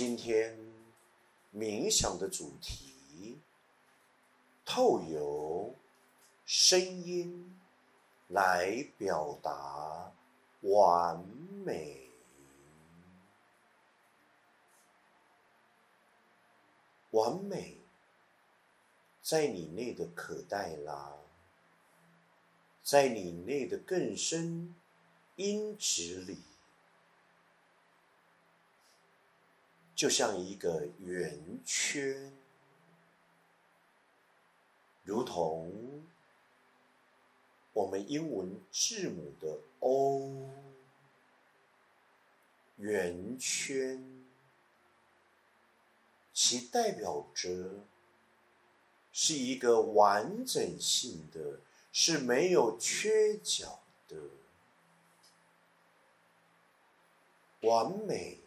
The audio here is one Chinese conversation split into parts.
今天冥想的主题，透由声音来表达完美。完美，在你内的可待拉，在你内的更深音质里，就像一个圆圈，如同我们英文字母的 O，圆圈。其代表着是一个完整性的，是没有缺角的完美。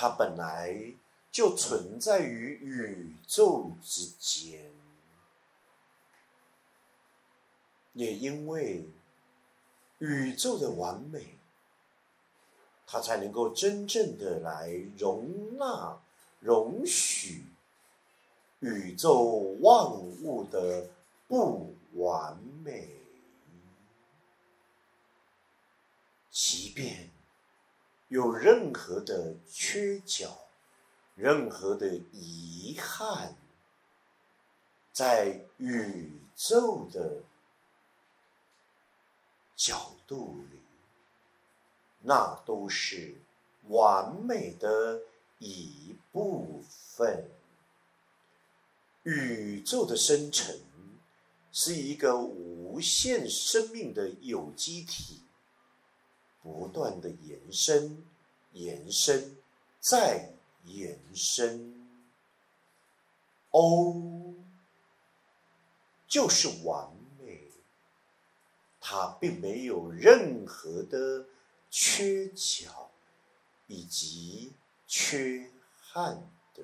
它本来就存在于宇宙之间，也因为宇宙的完美，它才能够真正的来容纳。容许宇宙万物的不完美，即便有任何的缺角、任何的遗憾，在宇宙的角度里，那都是完美的。一部分宇宙的生成是一个无限生命的有机体，不断的延伸、延伸、再延伸。O 就是完美，它并没有任何的缺角以及。缺憾的，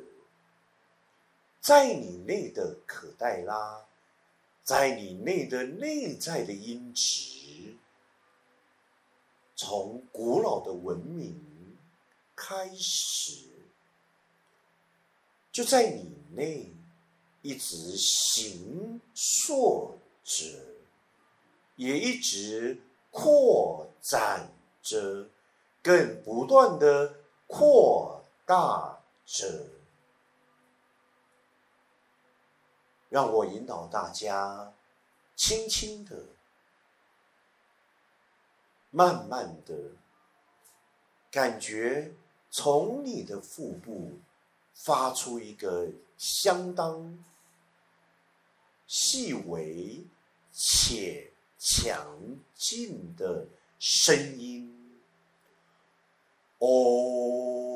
在你内的可待拉，在你内的内在的音质，从古老的文明开始，就在你内一直行塑着，也一直扩展着，更不断的扩。大着，让我引导大家，轻轻的、慢慢的，感觉从你的腹部发出一个相当细微且强劲的声音，哦。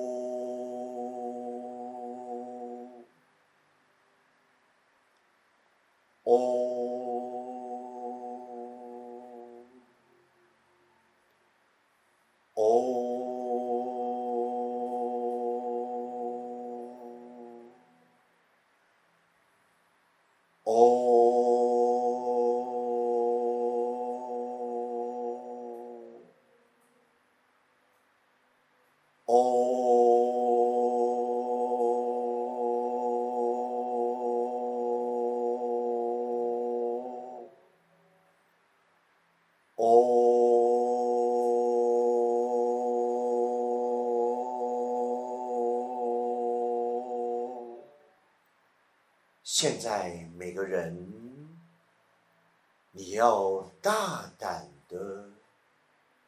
现在每个人，你要大胆的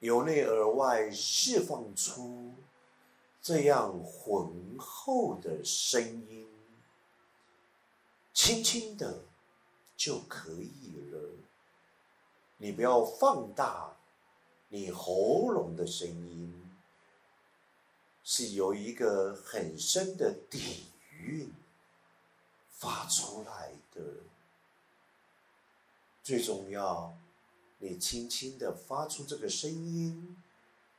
由内而外释放出这样浑厚的声音，轻轻的就可以了。你不要放大你喉咙的声音，是有一个很深的底蕴。发出来的最重要，你轻轻的发出这个声音，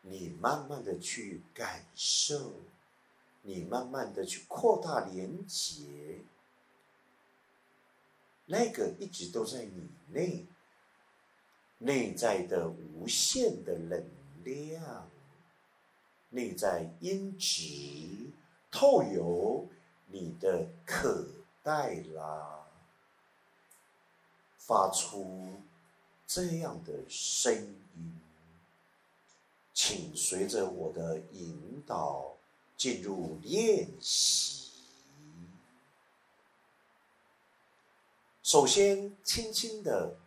你慢慢的去感受，你慢慢的去扩大连接，那个一直都在你内，内在的无限的能量，内在音质透有你的可带拉，发出这样的声音，请随着我的引导。进入练习。首先，轻轻的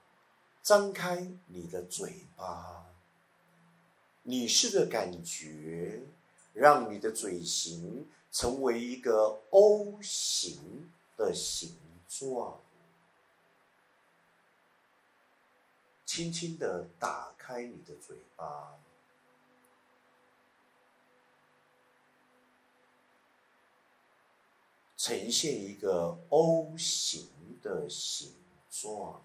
张开你的嘴巴，你试着感觉，让你的嘴型成为一个 O 型的形状。轻轻的打开你的嘴巴。呈现一个 O 型的形状，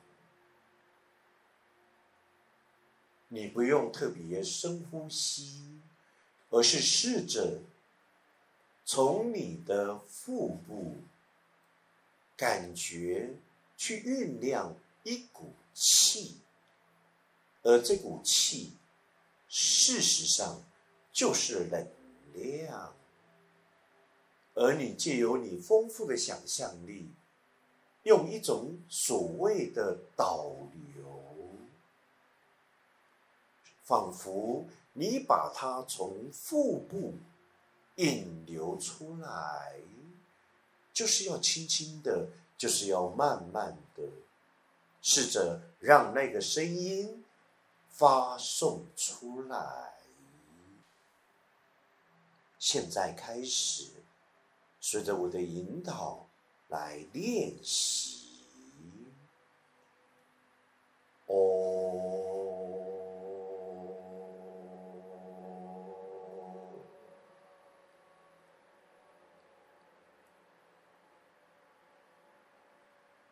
你不用特别深呼吸，而是试着从你的腹部感觉去酝酿一股气，而这股气事实上就是能量。而你借由你丰富的想象力，用一种所谓的导流，仿佛你把它从腹部引流出来，就是要轻轻的，就是要慢慢的，试着让那个声音发送出来。现在开始。随着我的引导来练习。哦。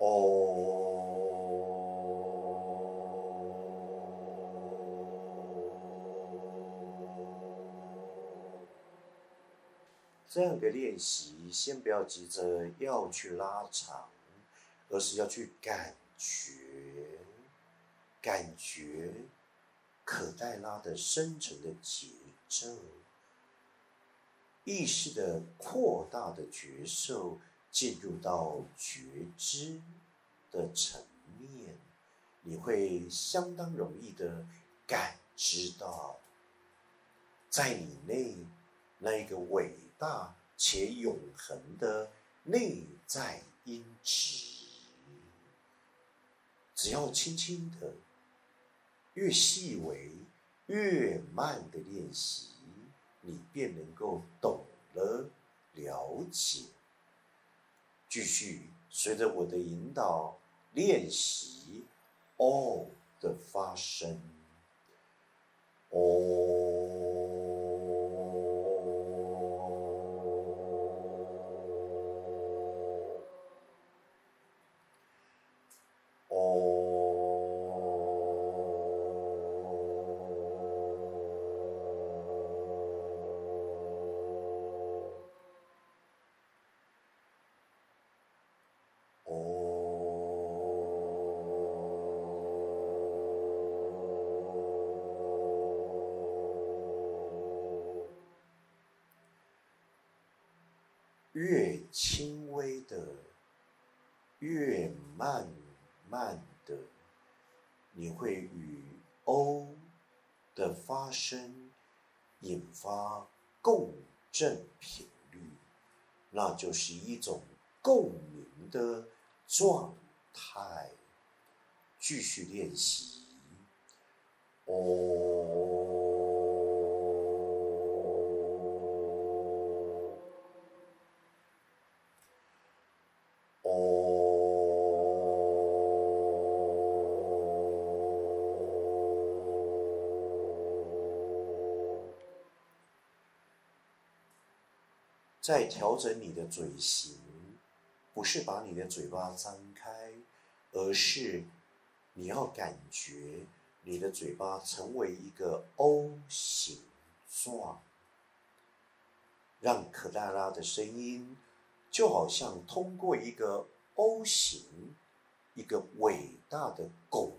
哦这样的练习，先不要急着要去拉长，而是要去感觉，感觉可带拉的深层的节奏，意识的扩大的觉受，进入到觉知。的层面，你会相当容易的感知到，在你内那个伟。大且永恒的内在音质，只要轻轻的、越细微、越慢的练习，你便能够懂了、了解。继续随着我的引导练习“哦的发声，“哦。越轻微的，越慢慢的，你会与 O 的发生引发共振频率，那就是一种共鸣的状态。继续练习，O。在调整你的嘴型，不是把你的嘴巴张开，而是你要感觉你的嘴巴成为一个 O 形状，让可达拉的声音就好像通过一个 O 型，一个伟大的拱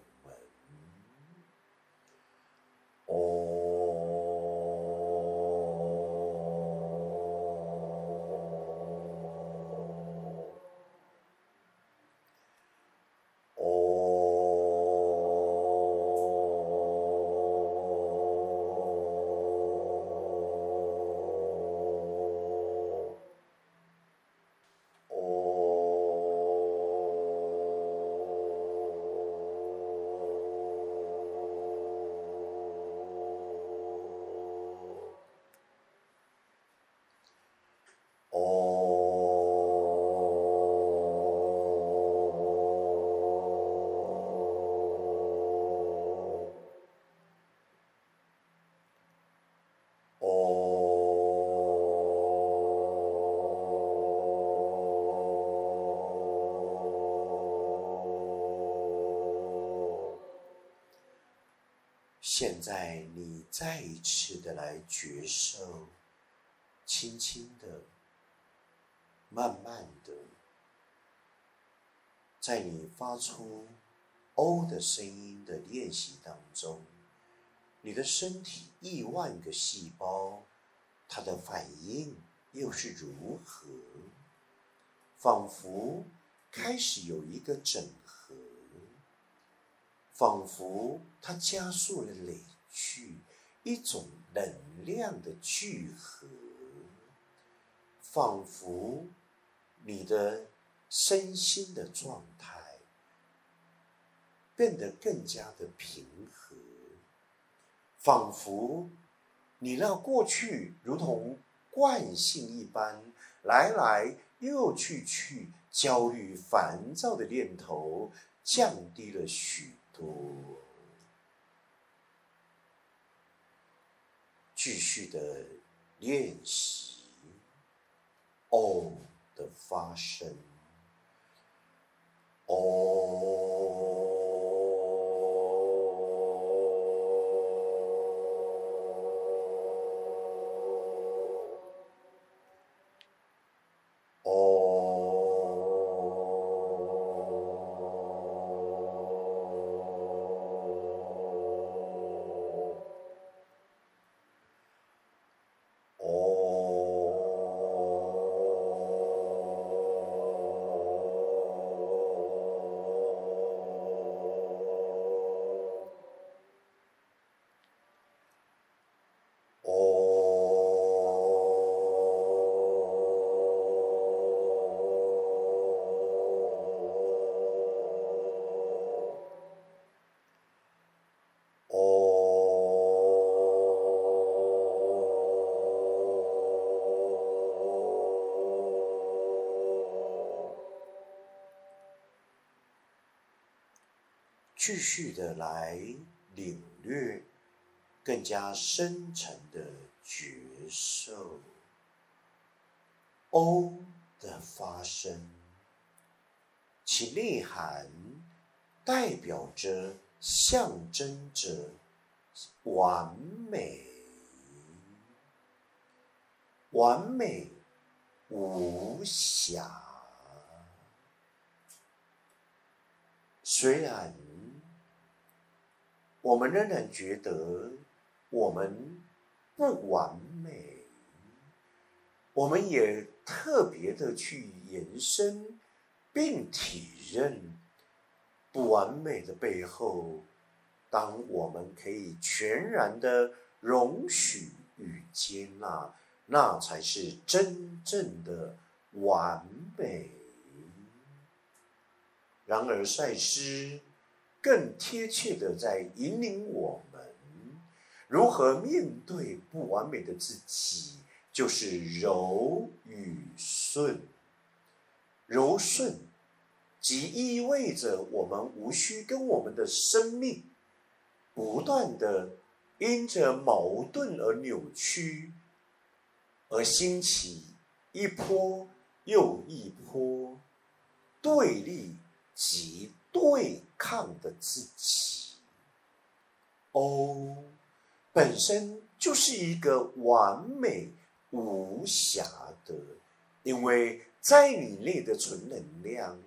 现在你再一次的来觉受，轻轻的、慢慢的，在你发出“哦”的声音的练习当中，你的身体亿万个细胞，它的反应又是如何？仿佛开始有一个整合。仿佛它加速了累去，一种能量的聚合。仿佛你的身心的状态变得更加的平和。仿佛你那过去如同惯性一般来来又去去焦虑烦躁的念头降低了许多。继续的练习“哦”的发声，“哦”。继续的来领略更加深沉的觉受，O 的发生，其内涵代表着、象征着完美、完美无瑕。虽然。我们仍然觉得我们不完美，我们也特别的去延伸并体认不完美的背后。当我们可以全然的容许与接纳，那才是真正的完美。然而，赛斯。更贴切的在引领我们如何面对不完美的自己，就是柔与顺。柔顺，即意味着我们无需跟我们的生命不断的因着矛盾而扭曲，而兴起一波又一波对立及。对抗的自己，哦，本身就是一个完美无瑕的，因为在你内的纯能量，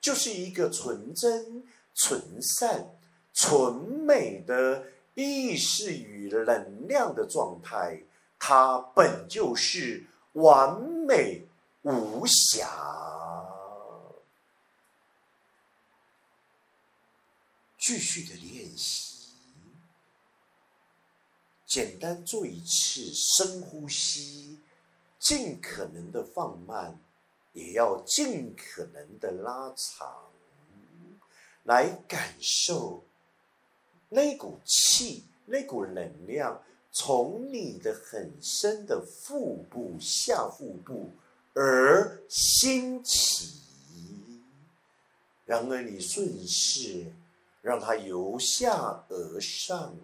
就是一个纯真、纯善、纯美的意识与能量的状态，它本就是完美无瑕。继续的练习，简单做一次深呼吸，尽可能的放慢，也要尽可能的拉长，来感受那股气、那股能量从你的很深的腹部、下腹部而兴起，然而你顺势。让它由下而上，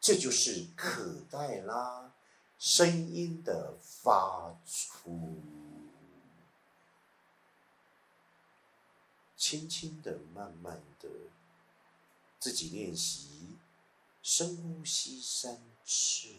这就是可黛拉声音的发出。轻轻的、慢慢的，自己练习深呼吸三次。